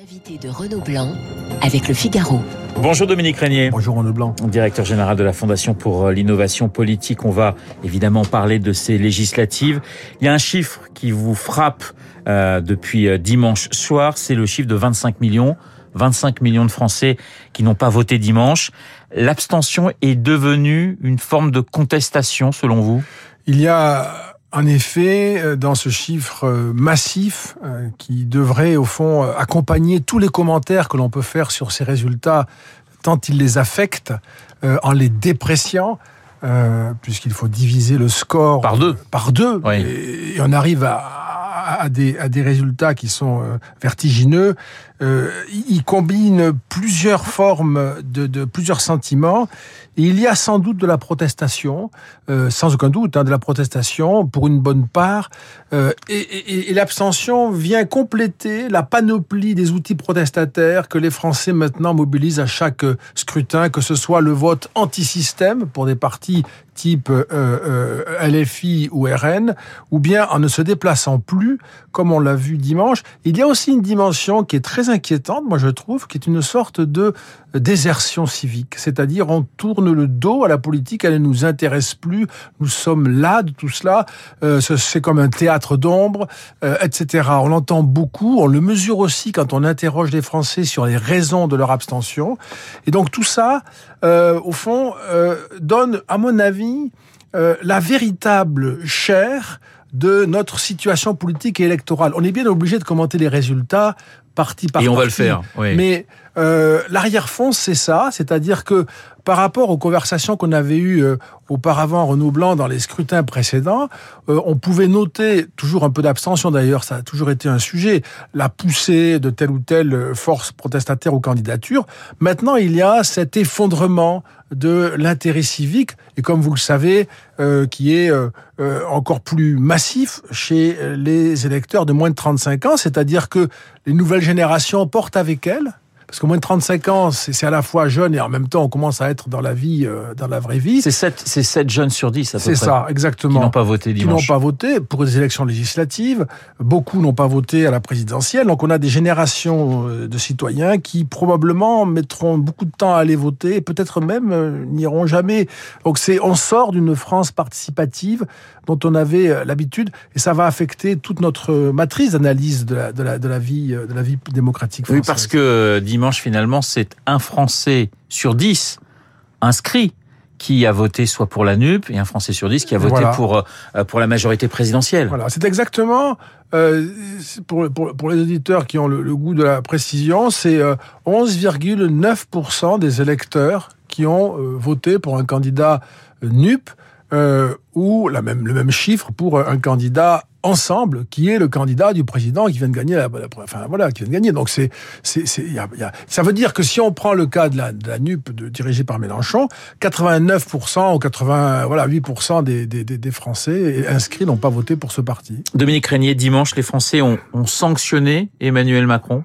L'invité de Renaud Blanc avec le Figaro. Bonjour Dominique Régnier. Bonjour Renaud Blanc. Directeur général de la Fondation pour euh, l'innovation politique. On va évidemment parler de ces législatives. Il y a un chiffre qui vous frappe euh, depuis euh, dimanche soir, c'est le chiffre de 25 millions. 25 millions de Français qui n'ont pas voté dimanche. L'abstention est devenue une forme de contestation selon vous? Il y a en effet, euh, dans ce chiffre euh, massif euh, qui devrait au fond accompagner tous les commentaires que l'on peut faire sur ces résultats, tant ils les affectent en les dépréciant, puisqu'il faut diviser le score par deux, par deux, et, on arrive à, des, à des résultats qui sont vertigineux. il combine plusieurs formes de, plusieurs sentiments il y a sans doute de la protestation, euh, sans aucun doute, hein, de la protestation pour une bonne part, euh, et, l'abstention vient compléter la panoplie des outils protestataires que les Français maintenant mobilisent à chaque scrutin, que ce soit le vote anti-système pour des partis type euh, LFI ou RN, ou bien en ne se déplaçant plus, comme on l'a vu dimanche. Il y a aussi une dimension qui est très inquiétante, moi je trouve, qui est une sorte de désertion civique, c'est-à-dire on tourne le dos à la politique, elle ne nous intéresse plus, nous sommes là de tout cela, euh, c'est comme un théâtre d'ombre, euh, etc. On l'entend beaucoup, on le mesure aussi quand on interroge les Français sur les raisons de leur abstention. Et donc tout ça, euh, au fond, donne, à mon avis, la véritable chair de notre situation politique et électorale. On est bien obligé de commenter les résultats parti par Et on va le faire. Oui. Mais euh, l'arrière-fond, c'est ça, c'est-à-dire que par rapport aux conversations qu'on avait eues euh, auparavant Renaud Blanc dans les scrutins précédents, euh, on pouvait noter toujours un peu d'abstention d'ailleurs, ça a toujours été un sujet, la poussée de telle ou telle force protestataire aux candidatures. Maintenant, il y a cet effondrement de l'intérêt civique et comme vous le savez, euh, qui est encore plus massif chez les électeurs de moins de 35 ans, c'est-à-dire que les nouvelles générations portent avec elles parce que moins de 35 ans, c'est à la fois jeune et en même temps, on commence à être dans la vie, euh, dans la vraie vie. C'est 7, 7 jeunes sur 10 à peu C'est ça, exactement. Qui n'ont pas voté dimanche. Qui n'ont pas voté pour les élections législatives. Beaucoup n'ont pas voté à la présidentielle. Donc on a des générations euh, de citoyens qui probablement mettront beaucoup de temps à aller voter et peut-être même euh, n'iront jamais. Donc c'est, on sort d'une France participative dont on avait l'habitude et ça va affecter toute notre matrice d'analyse de la, de la, de la vie, de la vie démocratique française. Oui, parce que dimanche, finalement, c'est un Français sur dix inscrit qui a voté soit pour la NUP et un Français sur dix qui a voté pour euh, pour la majorité présidentielle. Voilà, c'est exactement euh, pour, pour, les auditeurs qui ont le, goût de la précision, c'est 11,9% euh, des électeurs qui ont voté pour un candidat NUP ou la même, le même chiffre pour un candidat ensemble qui est le candidat du président qui vient de gagner la, enfin voilà qui vient de gagner. Donc c'est c'est c'est y a, y a, ça veut dire que si on prend le cas de la, de la NUP de, dirigée par Mélenchon 89% ou 80 voilà 8% des, des, des Français inscrits n'ont pas voté pour ce parti. Dominique Régnier dimanche les Français ont, ont sanctionné Emmanuel Macron.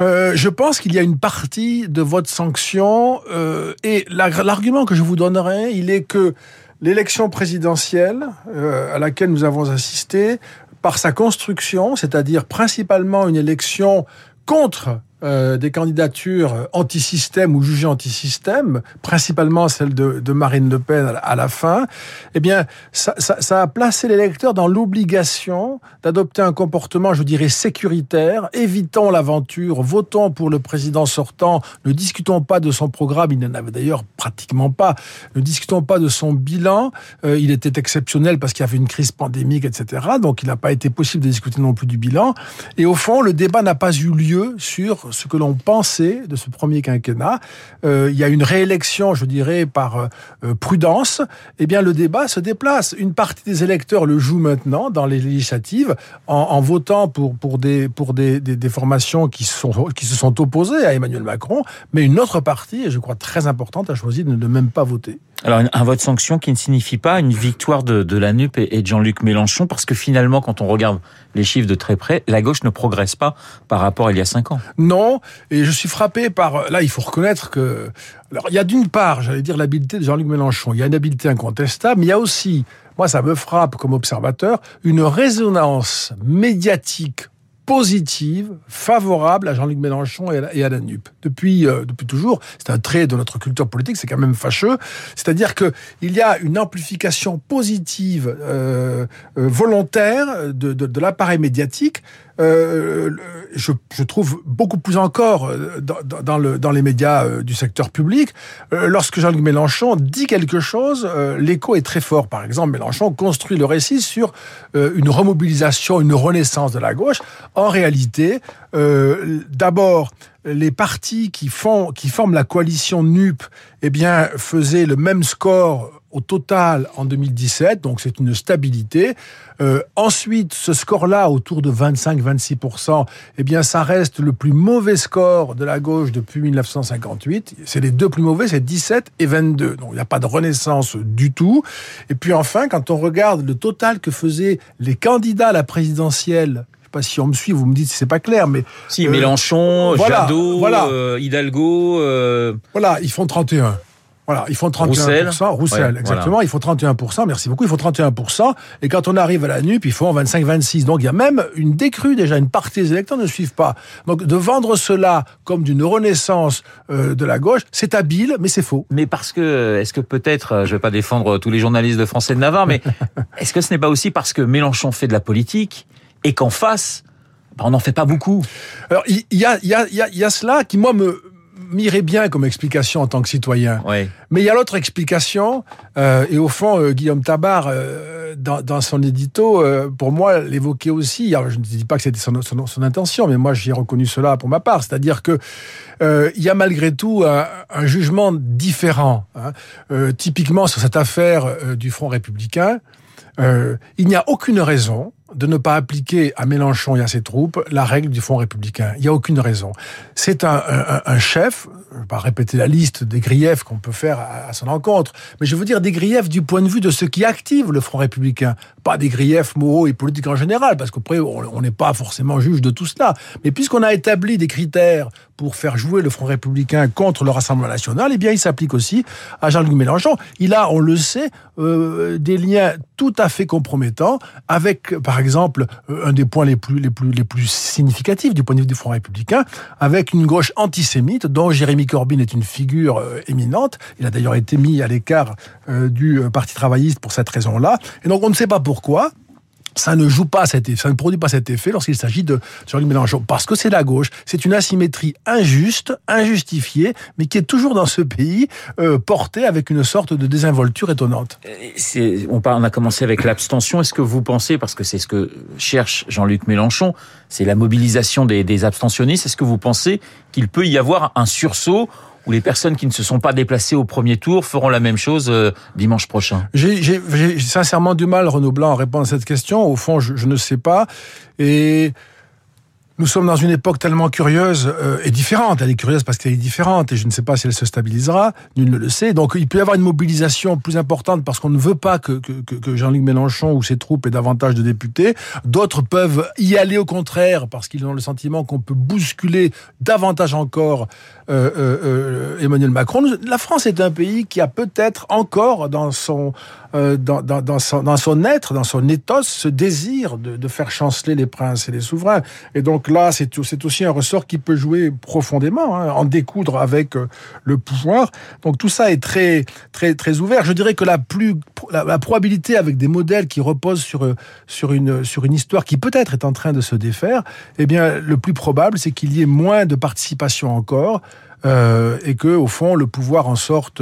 Euh, je pense qu'il y a une partie de votre sanction euh, et l'argument que je vous donnerai, il est que l'élection présidentielle euh, à laquelle nous avons assisté, par sa construction, c'est-à-dire principalement une élection contre euh, des candidatures anti-système ou jugées anti-système, principalement celle de, Marine Le Pen à la fin, eh bien, ça a placé l'électeur dans l'obligation d'adopter un comportement, je dirais, sécuritaire. Évitons l'aventure, votons pour le président sortant, ne discutons pas de son programme, il n'en avait d'ailleurs pratiquement pas, ne discutons pas de son bilan, euh, il était exceptionnel parce qu'il y avait une crise pandémique, etc. Donc il n'a pas été possible de discuter non plus du bilan. Et au fond, le débat n'a pas eu lieu sur ce que l'on pensait de ce premier quinquennat. Euh, il y a une réélection, je dirais, par euh, prudence. Eh bien, le débat se déplace. Une partie des électeurs le joue maintenant dans les législatives en, votant pour, pour, des, pour des, formations qui, sont, qui se sont opposées à Emmanuel Macron, mais une autre partie, et je crois très importante, a choisi de ne même pas voter. Alors, un vote sanction qui ne signifie pas une victoire de, la NUP et de Jean-Luc Mélenchon, parce que finalement, quand on regarde les chiffres de très près, la gauche ne progresse pas par rapport à il y a cinq ans. Non, et je suis frappé par... Là, il faut reconnaître que... Alors, il y a d'une part, j'allais dire, l'habileté de Jean-Luc Mélenchon. Il y a une habileté incontestable, mais il y a aussi, moi, ça me frappe comme observateur, une résonance médiatique positive, favorable à Jean-Luc Mélenchon et à la, NUP. Depuis, euh, depuis toujours, c'est un trait de notre culture politique, c'est quand même fâcheux. C'est-à-dire que il y a une amplification positive, euh, euh, volontaire de, de, de l'appareil médiatique euh, je, je, trouve beaucoup plus encore euh, dans, dans, le, dans les médias du secteur public. lorsque Jean-Luc Mélenchon dit quelque chose, l'écho est très fort. Par exemple, Mélenchon construit le récit sur une remobilisation, une renaissance de la gauche. En réalité, d'abord, les partis qui font, qui forment la coalition NUP, eh bien, faisaient le même score au total en 2017, donc c'est une stabilité. Euh, ensuite, ce score-là, autour de 25-26%, eh bien, ça reste le plus mauvais score de la gauche depuis 1958. C'est les deux plus mauvais, c'est 17 et 22. Donc, il n'y a pas de renaissance du tout. Et puis enfin, quand on regarde le total que faisaient les candidats à la présidentielle sais pas si on me suit, vous me dites si c'est pas clair, mais si Mélenchon, Jadot, euh, Hidalgo, euh, voilà, ils font 31. Voilà, ils font 31%. Roussel, Roussel exactement. Ils font 31%. Merci beaucoup. Ils font 31%. Et quand on arrive à la NUP, ils font 25-26. Donc il y a même une décrue déjà. Une partie des électeurs ne suivent pas. Donc de vendre cela comme d'une renaissance euh, de la gauche, c'est habile, mais c'est faux. Mais parce que, est-ce que peut-être, euh, je vais pas défendre tous les journalistes de Français de Navarre, mais est-ce que ce n'est pas aussi parce que Mélenchon fait de la politique et qu'en face, bah, on n'en fait pas beaucoup Alors il y, a, y, a, y a cela qui moi me m'irait bien comme explication en tant que citoyen. Mais il y a l'autre explication, euh, et au fond, euh, Guillaume Tabar, euh, dans, dans, son édito, pour moi, l'évoquait aussi. Alors, je ne dis pas que c'était son, son, son, intention, mais moi, j'ai reconnu cela pour ma part. C'est-à-dire que il y a malgré tout un, un jugement différent. Hein. typiquement, sur cette affaire du Front républicain, il n'y a aucune raison de ne pas appliquer à Mélenchon et à ses troupes la règle du Front républicain. Il n'y a aucune raison. C'est un, chef, je ne vais pas répéter la liste des griefs qu'on peut faire à, son encontre, mais je veux dire des griefs du point de vue de ceux qui activent le Front républicain, pas des griefs moraux et politiques en général, parce qu'après, on n'est pas forcément juge de tout cela. Mais puisqu'on a établi des critères pour faire jouer le Front républicain contre le Rassemblement national, eh bien, il s'applique aussi à Jean-Luc Mélenchon. Il a, on le sait, euh, des liens tout à fait compromettants avec, par exemple, euh, un des points les plus, les plus, les plus significatifs du point de vue du Front républicain, avec une gauche antisémite dont Jérémy Corbyn est une figure euh, éminente. Il a d'ailleurs été mis à l'écart euh, du Parti travailliste pour cette raison-là. Et donc on ne sait pas pourquoi ça ne joue pas cet effet, ça ne produit pas cet effet lorsqu'il s'agit de Jean-Luc Mélenchon. Parce que c'est la gauche. C'est une asymétrie injuste, injustifiée, mais qui est toujours dans ce pays euh, portée avec une sorte de désinvolture étonnante. On, on a commencé avec l'abstention. Est-ce que vous pensez, parce que c'est ce que cherche Jean-Luc Mélenchon, c'est la mobilisation des, des abstentionnistes, est-ce que vous pensez qu'il peut y avoir un sursaut où les personnes qui ne se sont pas déplacées au premier tour feront la même chose euh, dimanche prochain J'ai sincèrement du mal, Renaud Blanc, à répondre à cette question. Au fond, je, ne sais pas. Et nous sommes dans une époque tellement curieuse euh, et différente. Elle est curieuse parce qu'elle est différente et je ne sais pas si elle se stabilisera. Nul ne le sait. Donc il peut y avoir une mobilisation plus importante parce qu'on ne veut pas que, que Jean-Luc Mélenchon ou ses troupes aient davantage de députés. D'autres peuvent y aller au contraire parce qu'ils ont le sentiment qu'on peut bousculer davantage encore euh, euh, euh Emmanuel Macron. La France est un pays qui a peut-être encore dans son euh, dans, dans, dans, son, dans son être, dans son ethos, ce désir de, de, faire chanceler les princes et les souverains. Et donc là, c'est aussi un ressort qui peut jouer profondément, hein, en découdre avec euh, le pouvoir. Donc tout ça est très, très, très ouvert. Je dirais que la plus, la, la probabilité avec des modèles qui reposent sur, sur une, sur une histoire qui peut-être est en train de se défaire, eh bien, le plus probable, c'est qu'il y ait moins de participation encore euh, et que au fond le pouvoir en sorte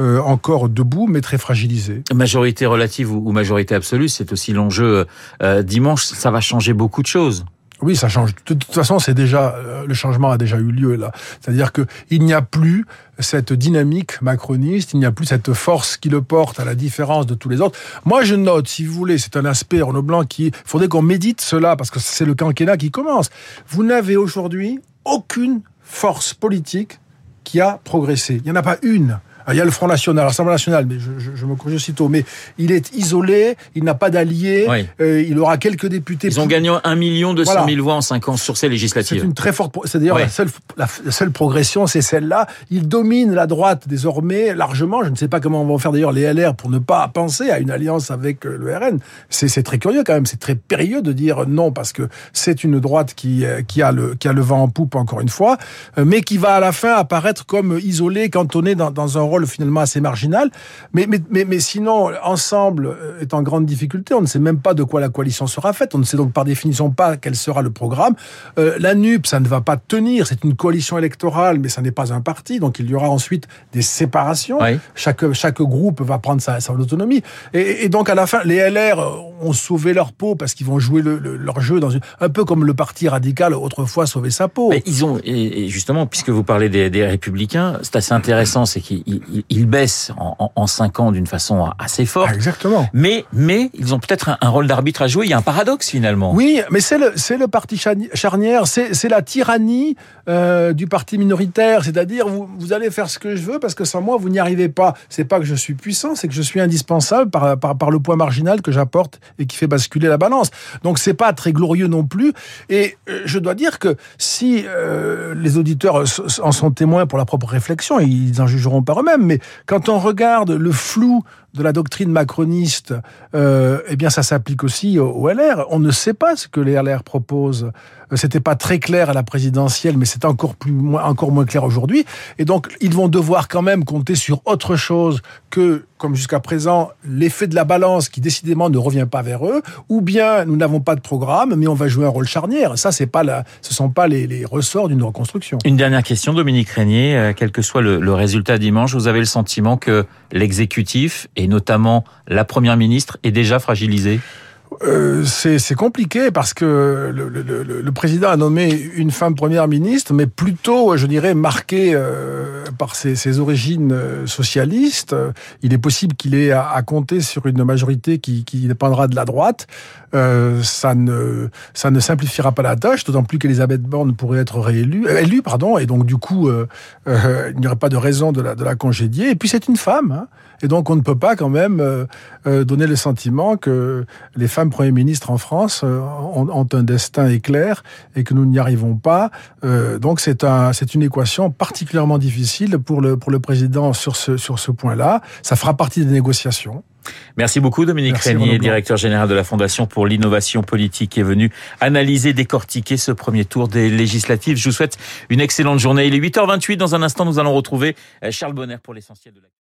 euh, encore debout mais très fragilisé. Majorité relative ou, majorité absolue, c'est aussi l'enjeu euh, dimanche. Ça va changer beaucoup de choses. Oui, ça change. De toute façon, c'est déjà le changement a déjà eu lieu là. C'est-à-dire que il n'y a plus cette dynamique macroniste, il n'y a plus cette force qui le porte à la différence de tous les autres. Moi, je note, si vous voulez, c'est un aspect Renaud Blanc qui faudrait qu'on médite cela parce que c'est le quinquennat qui commence. Vous n'avez aujourd'hui aucune force politique qui a progressé. Il n'y en a pas une il y a le Front National, l'Assemblée nationale, mais je, je, je, me corrige aussitôt, mais il est isolé, il n'a pas d'alliés, oui. euh, il aura quelques députés. Ils ont gagné 1 million 200 voilà. 000 voix en 5 ans sur ces législatives. C'est une très forte, c'est d'ailleurs oui. la, seule, la, la seule progression, c'est celle-là. Il domine la droite désormais largement. Je ne sais pas comment vont faire d'ailleurs les LR pour ne pas penser à une alliance avec euh, le RN. C'est très curieux quand même, c'est très périlleux de dire non parce que c'est une droite qui, euh, qui, a le, qui a le vent en poupe encore une fois, mais qui va à la fin apparaître comme isolé, cantonné dans, dans un rôle finalement assez marginal. Mais, mais, mais, mais sinon, ensemble est en grande difficulté. On ne sait même pas de quoi la coalition sera faite. On ne sait donc par définition pas quel sera le programme. Euh, la NUP, ça ne va pas tenir. C'est une coalition électorale, mais ça n'est pas un parti. Donc il y aura ensuite des séparations. Oui. Chaque, chaque groupe va prendre sa, sa autonomie. Et, et, donc à la fin, les LR ont sauvé leur peau parce qu'ils vont jouer le, le, leur jeu dans une, un peu comme le parti radical autrefois sauvait sa peau. Mais ils ont et justement puisque vous parlez des, des républicains, c'est assez intéressant, c'est qu'ils ils baissent en, en, en, cinq ans d'une façon assez forte. Ah, exactement. Mais mais ils ont peut-être un, un, rôle d'arbitre à jouer. Il y a un paradoxe finalement. Oui, mais c'est le c'est le parti charnière, c'est la tyrannie euh, du parti minoritaire, c'est-à-dire vous vous allez faire ce que je veux parce que sans moi vous n'y arrivez pas. C'est pas que je suis puissant, c'est que je suis indispensable par, par par le poids marginal que j'apporte et qui fait basculer la balance. Donc c'est pas très glorieux non plus. Et euh, je dois dire que si euh, les auditeurs en sont témoins pour la propre réflexion, ils en jugeront par eux-mêmes. Mais quand on regarde le flou de la doctrine macroniste, euh, eh bien, ça s'applique aussi au, LR. On ne sait pas ce que les LR proposent. C'était pas très clair à la présidentielle, mais c'est encore plus, encore moins clair aujourd'hui. Et donc, ils vont devoir quand même compter sur autre chose que, comme jusqu'à présent, l'effet de la balance qui décidément ne revient pas vers eux, ou bien nous n'avons pas de programme, mais on va jouer un rôle charnière. Ça, c'est pas la, ce sont pas les, ressorts d'une reconstruction. Une dernière question, Dominique Régnier. Euh, quel que soit le, le résultat dimanche, vous avez le sentiment que l'exécutif notamment la première ministre est déjà fragilisée euh, c'est compliqué parce que le, président a nommé une femme première ministre, mais plutôt, je dirais, marquée euh, par ses, origines euh, socialistes. Il est possible qu'il ait à, compter sur une majorité qui, dépendra de la droite. Ça ne simplifiera pas la tâche, d'autant plus qu'Elisabeth Borne pourrait être réélue, élue, pardon, et donc du coup, il n'y aurait pas de raison de la, de la congédier. Et puis c'est une femme, hein, et donc on ne peut pas quand même euh, donner le sentiment que les femmes premiers ministres en France ont, ont, un destin éclair et que nous n'y arrivons pas. donc c'est un c'est une équation particulièrement difficile pour le pour le président sur ce sur ce point-là. Ça fera partie des négociations. Merci beaucoup Dominique Régnier, directeur général de la Fondation pour l'innovation politique, qui est venu analyser, décortiquer ce premier tour des législatives. Je vous souhaite une excellente journée. Il est 8h28. Dans un instant, nous allons retrouver Charles Bonner pour l'essentiel de la